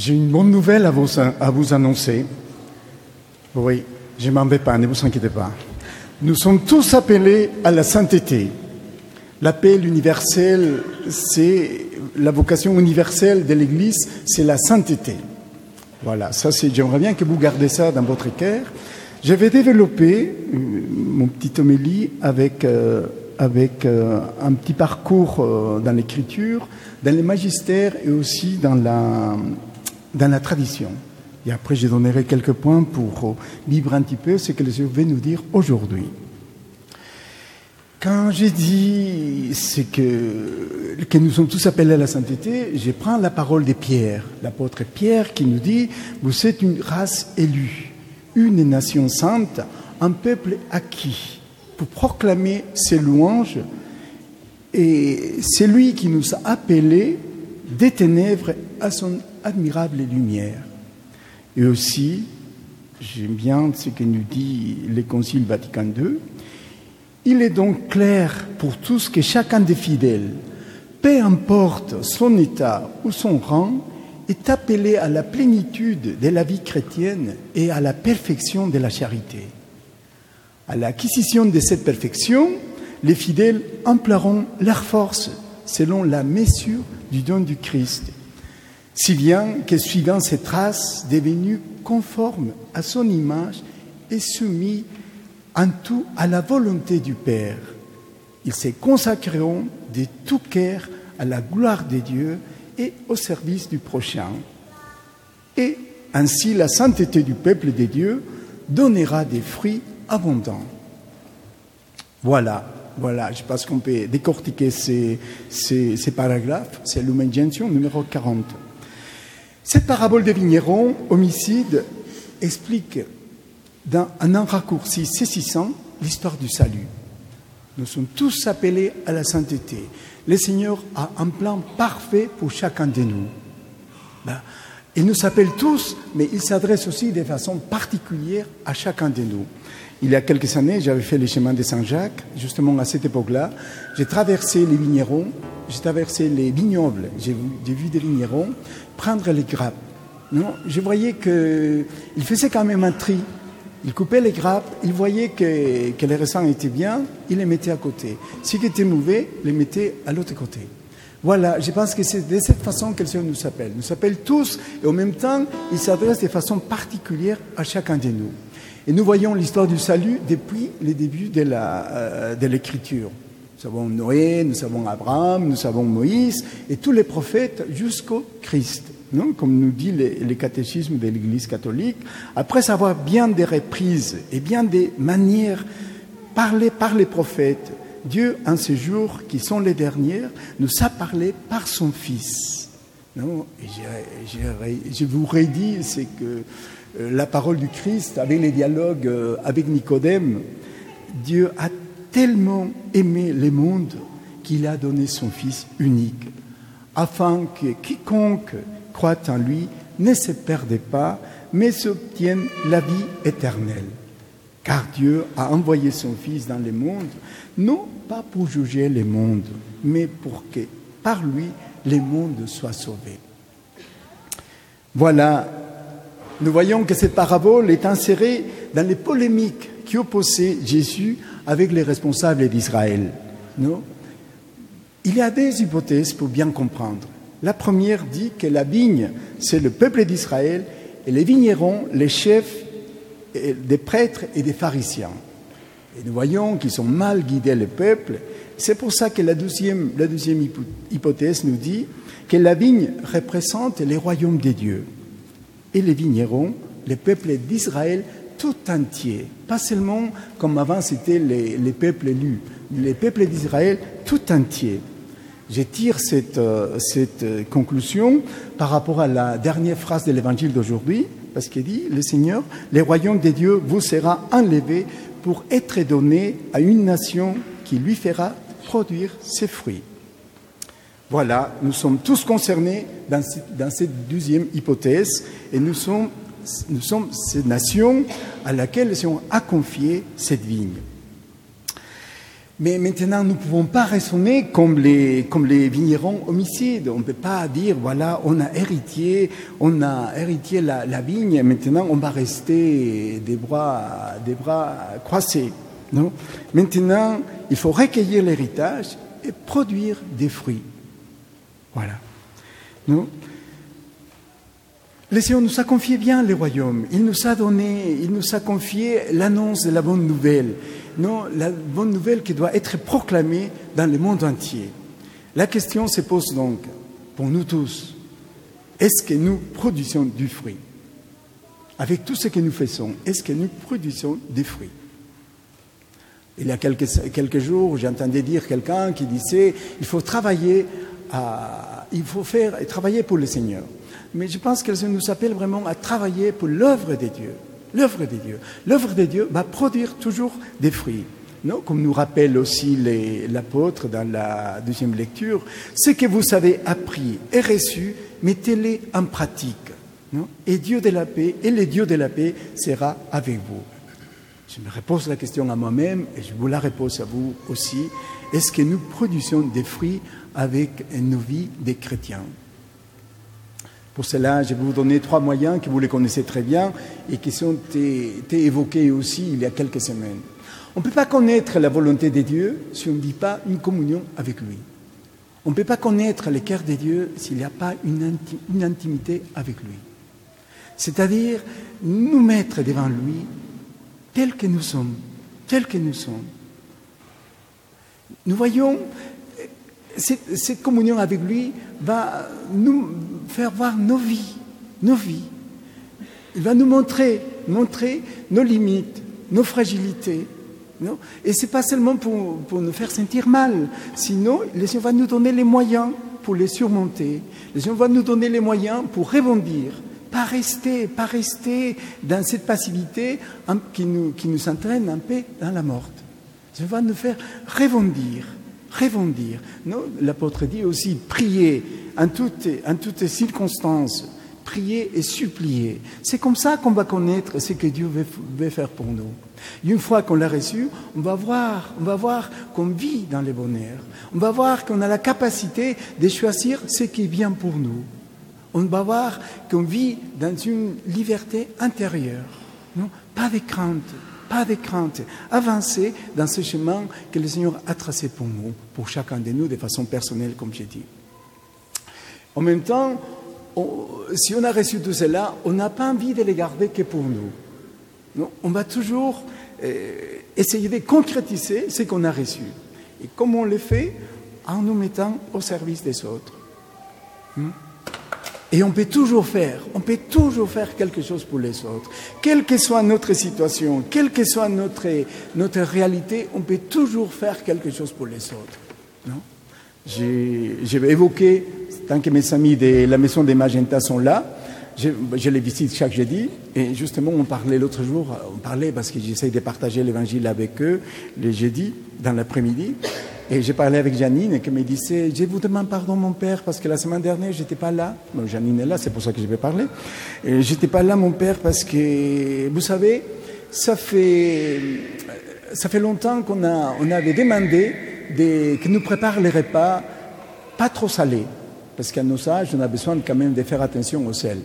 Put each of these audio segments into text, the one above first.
J'ai une bonne nouvelle à vous, à vous annoncer. Oui, je m'en vais pas, ne vous inquiétez pas. Nous sommes tous appelés à la sainteté. L'appel universel, c'est la vocation universelle de l'Église, c'est la sainteté. Voilà, ça c'est, j'aimerais bien que vous gardez ça dans votre cœur. Je vais développer euh, mon petit homélie avec, euh, avec euh, un petit parcours dans l'écriture, dans les magistères et aussi dans la, dans la tradition. Et après, je donnerai quelques points pour vivre un petit peu ce que le Seigneur veut nous dire aujourd'hui. Quand j'ai dit que, que nous sommes tous appelés à la sainteté, je prends la parole de Pierre, l'apôtre Pierre, qui nous dit Vous êtes une race élue, une nation sainte, un peuple acquis, pour proclamer ses louanges. Et c'est lui qui nous a appelés des ténèbres à son admirable lumière. Et aussi, j'aime bien ce que nous dit le Concile Vatican II, il est donc clair pour tous que chacun des fidèles, peu importe son état ou son rang, est appelé à la plénitude de la vie chrétienne et à la perfection de la charité. À l'acquisition de cette perfection, les fidèles emploieront leur force selon la mesure du don du Christ, si bien que suivant ses traces, devenus conformes à son image et soumis en tout à la volonté du Père. Ils se consacreront de tout cœur à la gloire de Dieu et au service du prochain. Et ainsi la sainteté du peuple de Dieu donnera des fruits abondants. Voilà, voilà, je pense qu'on peut décortiquer ces, ces, paragraphes. C'est Lumen numéro 40. Cette parabole des vignerons, homicide, explique dans un raccourci saisissant l'histoire du salut. Nous sommes tous appelés à la sainteté. Le Seigneur a un plan parfait pour chacun de nous. Ben, il nous appelle tous, mais il s'adresse aussi de façon particulière à chacun de nous. Il y a quelques années, j'avais fait le chemin de Saint-Jacques, justement à cette époque-là. J'ai traversé les vignerons, j'ai traversé les vignobles, j'ai vu des vignerons prendre les grappes. Non, je voyais qu'il faisait quand même un tri il coupait les grappes, il voyait que, les restants étaient bien, il les mettait à côté. Ce qui était mauvais, il les mettait à l'autre côté. Voilà, je pense que c'est de cette façon que le Seigneur nous appelle. Nous appelle tous et en même temps, il s'adresse de façon particulière à chacun de nous. Et nous voyons l'histoire du salut depuis le début de euh, l'Écriture. nous avons Noé, nous avons Abraham, nous avons Moïse et tous les prophètes jusqu'au Christ non comme nous dit le, catéchisme de l'Église catholique, après avoir bien des reprises et bien des manières parlées par les prophètes, Dieu, en ces jours qui sont les dernières, nous a parlé par son Fils. Non et je, vous redis, c'est que la parole du Christ, avec les dialogues euh, avec Nicodème, Dieu a tellement aimé le monde qu'il a donné son Fils unique, afin que quiconque croient en lui ne se perdent pas, mais s'obtiennent la vie éternelle. Car Dieu a envoyé son Fils dans le monde, non pas pour juger le monde, mais pour que par lui le monde soit sauvé. Voilà, nous voyons que cette parabole est insérée dans les polémiques qui opposaient Jésus avec les responsables d'Israël. Il y a des hypothèses pour bien comprendre. La première dit que la vigne, c'est le peuple d'Israël et les vignerons, les chefs des prêtres et des pharisiens. Nous voyons qu'ils ont mal guidé le peuple. C'est pour ça que la deuxième, la deuxième hypothèse nous dit que la vigne représente les royaumes des dieux et les vignerons, le peuple d'Israël tout entier. Pas seulement comme avant c'était les, les peuples élus, les peuples d'Israël tout entier. Je tire cette, euh, euh, conclusion par rapport à la dernière phrase de l'évangile d'aujourd'hui, parce qu'il dit, le Seigneur, les royaumes des dieux vous sera enlevé pour être donné à une nation qui lui fera produire ses fruits. Voilà, nous sommes tous concernés dans, cette deuxième hypothèse et nous sommes, nous sommes cette nation à laquelle le Seigneur a confié cette vigne. Mais maintenant, nous ne pouvons pas raisonner comme les, vignerons homicides. On ne peut pas dire, voilà, on a hérité, on a hérité la, la vigne, maintenant on va rester des bras, des bras croisés. Non? Maintenant, il faut recueillir l'héritage et produire des fruits. Voilà. Non le Seigneur nous a confié bien les royaumes. Il nous a donné, il nous a confié l'annonce de la bonne nouvelle. Non, la bonne nouvelle qui doit être proclamée dans le monde entier. La question se pose donc, pour nous tous, est-ce que nous produisons du fruit? Avec tout ce que nous faisons, est-ce que nous produisons des fruits Il y a quelques, quelques jours, j'entendais dire quelqu'un qui disait, il faut travailler, il faut faire, travailler pour le Seigneur mais je pense qu'elle nous appelle vraiment à travailler pour l'œuvre de Dieu. L'œuvre de Dieu. L'œuvre de Dieu va produire toujours des fruits. Non Comme nous rappelle aussi l'apôtre dans la deuxième lecture, ce que vous avez appris et reçu, mettez-les en pratique. Non et Dieu de la paix, et le Dieu de la paix sera avec vous. Je me repose la question à moi-même et je vous la repose à vous aussi. Est-ce que nous produisons des fruits avec nos vies des chrétiens pour cela, je vais vous donner trois moyens que vous les connaissez très bien et qui sont été évoqués aussi il y a quelques semaines. On ne peut pas connaître la volonté de Dieu si on ne vit pas une communion avec lui. On ne peut pas connaître le cœur de Dieu s'il n'y a pas une, intimité avec lui. C'est-à-dire nous mettre devant lui tel que nous sommes, tel que nous sommes. Nous voyons cette, communion avec lui va nous faire voir nos vies, nos vies. Il va nous montrer, montrer nos limites, nos fragilités. Et ce n'est pas seulement pour, nous faire sentir mal, sinon le Seigneur va nous donner les moyens pour les surmonter. Le Seigneur va nous donner les moyens pour rebondir, pas rester, pas rester dans cette passivité qui nous, qui nous entraîne un peu dans la mort. Le Seigneur va nous faire rebondir rebondir. L'apôtre dit aussi prier en toutes, circonstances, prier et supplier. C'est comme ça qu'on va connaître ce que Dieu veut, faire pour nous. une fois qu'on l'a reçu, on va voir, on va voir qu'on vit dans les bonheurs. On va voir qu'on a la capacité de choisir ce qui est bien pour nous. On va voir qu'on vit dans une liberté intérieure. Non Pas de crainte, pas de crainte. Avancez dans ce chemin que le Seigneur a tracé pour nous, pour chacun de nous, de façon personnelle, comme j'ai dit. En même temps, si on a reçu tout cela, on n'a pas envie de les garder que pour nous. On va toujours euh, essayer de concrétiser ce qu'on a reçu. Et comment on le fait En nous mettant au service des autres. Hmm? Et on peut toujours faire, on peut toujours faire quelque chose pour les autres. Quelle que soit notre situation, quelle que soit notre, notre réalité, on peut toujours faire quelque chose pour les autres. Non? J'ai évoqué, tant que mes amis de la maison des Magenta sont là, je, les visite chaque jeudi, et justement, on parlait l'autre jour, on parlait parce que j'essaye de partager l'évangile avec eux les jeudis, dans l'après-midi, et j'ai parlé avec Janine qui me disait Je vous demande pardon, mon père, parce que la semaine dernière, je n'étais pas là. Bon, Janine est là, c'est pour ça que je vais parler. Je n'étais pas là, mon père, parce que, vous savez, ça fait, ça fait longtemps qu'on on avait demandé de, que nous prépare les repas pas trop salés. Parce qu'à nos âges, on a besoin quand même de faire attention au sel.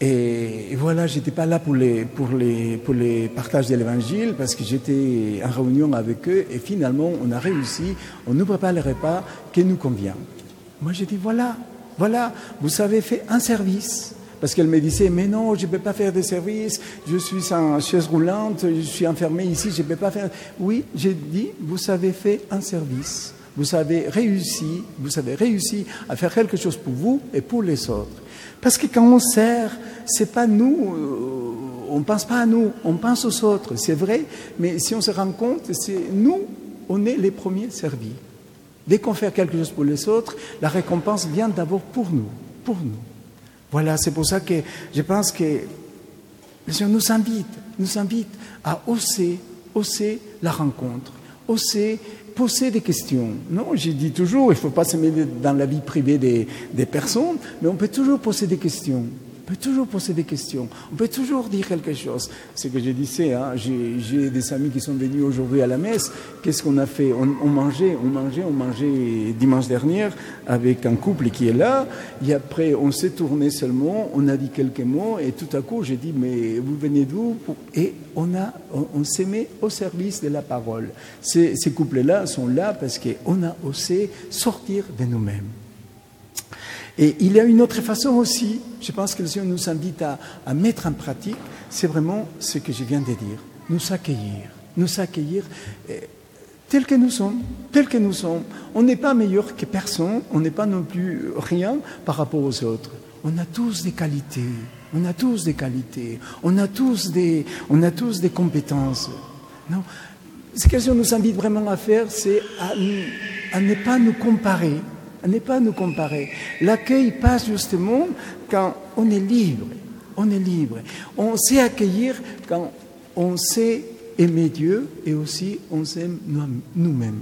Et, voilà, je n'étais pas là pour les, pour, les, pour les partages de l'évangile parce que j'étais en réunion avec eux et finalement on a réussi, on nous prépare le repas qui nous convient. Moi j'ai dit voilà, voilà, vous avez fait un service. Parce qu'elle me disait, mais non, je ne peux pas faire de service, je suis en chaise roulante, je suis enfermé ici, je ne peux pas faire. Oui, j'ai dit, vous avez fait un service. Vous avez réussi, vous avez réussi à faire quelque chose pour vous et pour les autres. Parce que quand on sert, c'est pas nous, euh, on pense pas à nous, on pense aux autres, c'est vrai, mais si on se rend compte, c'est nous, on est les premiers servis. Dès qu'on fait quelque chose pour les autres, la récompense vient d'abord pour nous, pour nous. Voilà, c'est pour ça que je pense que le Seigneur nous invite, nous invite à oser, oser la rencontre, oser poser des questions. Non, j'ai dit toujours, il ne faut pas se mêler dans la vie privée des, des, personnes, mais on peut toujours poser des questions. Peut toujours poser des questions, on peut toujours dire quelque chose. Ce que je disais, hein, j'ai des amis qui sont venus aujourd'hui à la messe. Qu'est-ce qu'on a fait? On, on, mangeait, on mangeait, on mangeait dimanche dernier avec un couple qui est là. Et après, on s'est tourné seulement, on a dit quelques mots et tout à coup, j'ai dit, mais vous venez d'où? Et on, on, on s'est mis au service de la parole. Ces, ces couples-là sont là parce qu'on a osé sortir de nous-mêmes. Et il y a une autre façon aussi, je pense que le Seigneur nous invite à, mettre en pratique, c'est vraiment ce que je viens de dire, nous accueillir, nous accueillir eh, tel que nous sommes, tel que nous sommes. On n'est pas meilleur que personne, on n'est pas non plus rien par rapport aux autres. On a tous des qualités, on a tous des qualités, on a tous des, on a tous des compétences. Non, ce que le Seigneur nous invite vraiment à faire, c'est à ne pas nous comparer à ne pas nous comparer. L'accueil passe justement quand on est libre. On est libre. On sait accueillir quand on sait aimer Dieu et aussi on s'aime nous-mêmes.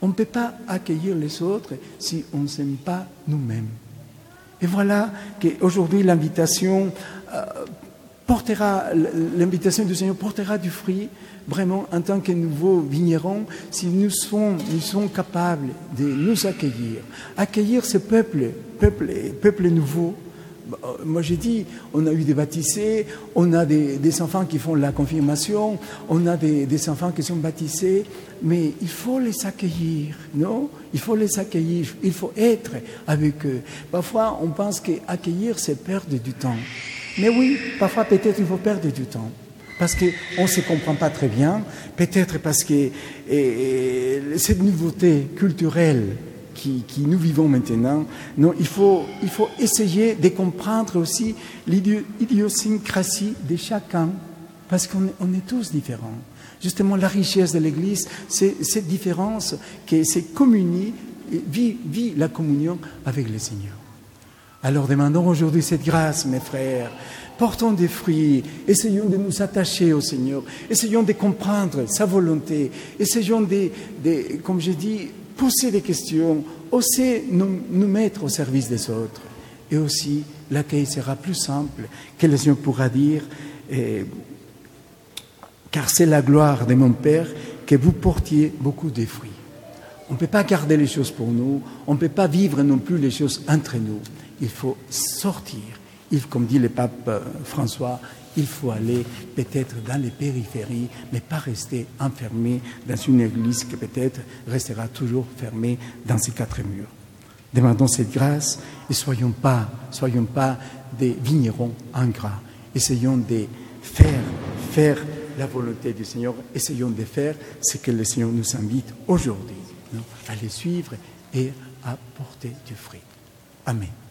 On ne peut pas accueillir les autres si on ne s'aime pas nous-mêmes. Et voilà qu'aujourd'hui l'invitation euh, portera, l'invitation du Seigneur portera du fruit vraiment en tant que nouveaux vignerons, si nous sommes, nous sommes capables de nous accueillir, accueillir ce peuple, peuple, peuple nouveau. Moi j'ai dit, on a eu des baptisés, on a des, des enfants qui font la confirmation, on a des, des, enfants qui sont baptisés, mais il faut les accueillir, non? Il faut les accueillir, il faut être avec eux. Parfois on pense qu'accueillir c'est perdre du temps. Mais oui, parfois peut-être il faut perdre du temps parce qu'on ne se comprend pas très bien, peut-être parce que et, cette nouveauté culturelle qui, nous vivons maintenant, non, il, faut, essayer de comprendre aussi l'idiosyncrasie de chacun, parce qu'on on est tous différents. Justement, la richesse de l'Église, c'est cette différence qui c'est communie, vit, vit la communion avec le Seigneur. Alors demandons aujourd'hui cette grâce, mes frères, portons des fruits, essayons de nous attacher au Seigneur, essayons de comprendre sa volonté, essayons de, comme j'ai dit, poser des questions, oser nous, nous, mettre au service des autres. Et aussi, l'accueil sera plus simple, que le Seigneur pourra dire, eh, car c'est la gloire de mon Père que vous portiez beaucoup de fruits. On ne peut pas garder les choses pour nous, on ne peut pas vivre non plus les choses entre nous. Il faut sortir il, comme dit le pape euh, François, il faut aller peut-être dans les périphéries, mais pas rester enfermé dans une église qui peut-être restera toujours fermée dans ses quatre murs. Demandons cette grâce et soyons pas, soyons pas des vignerons ingrats. Essayons de faire, faire la volonté du Seigneur. Essayons de faire ce que le Seigneur nous invite aujourd'hui, à les suivre et à porter du fruit. Amen.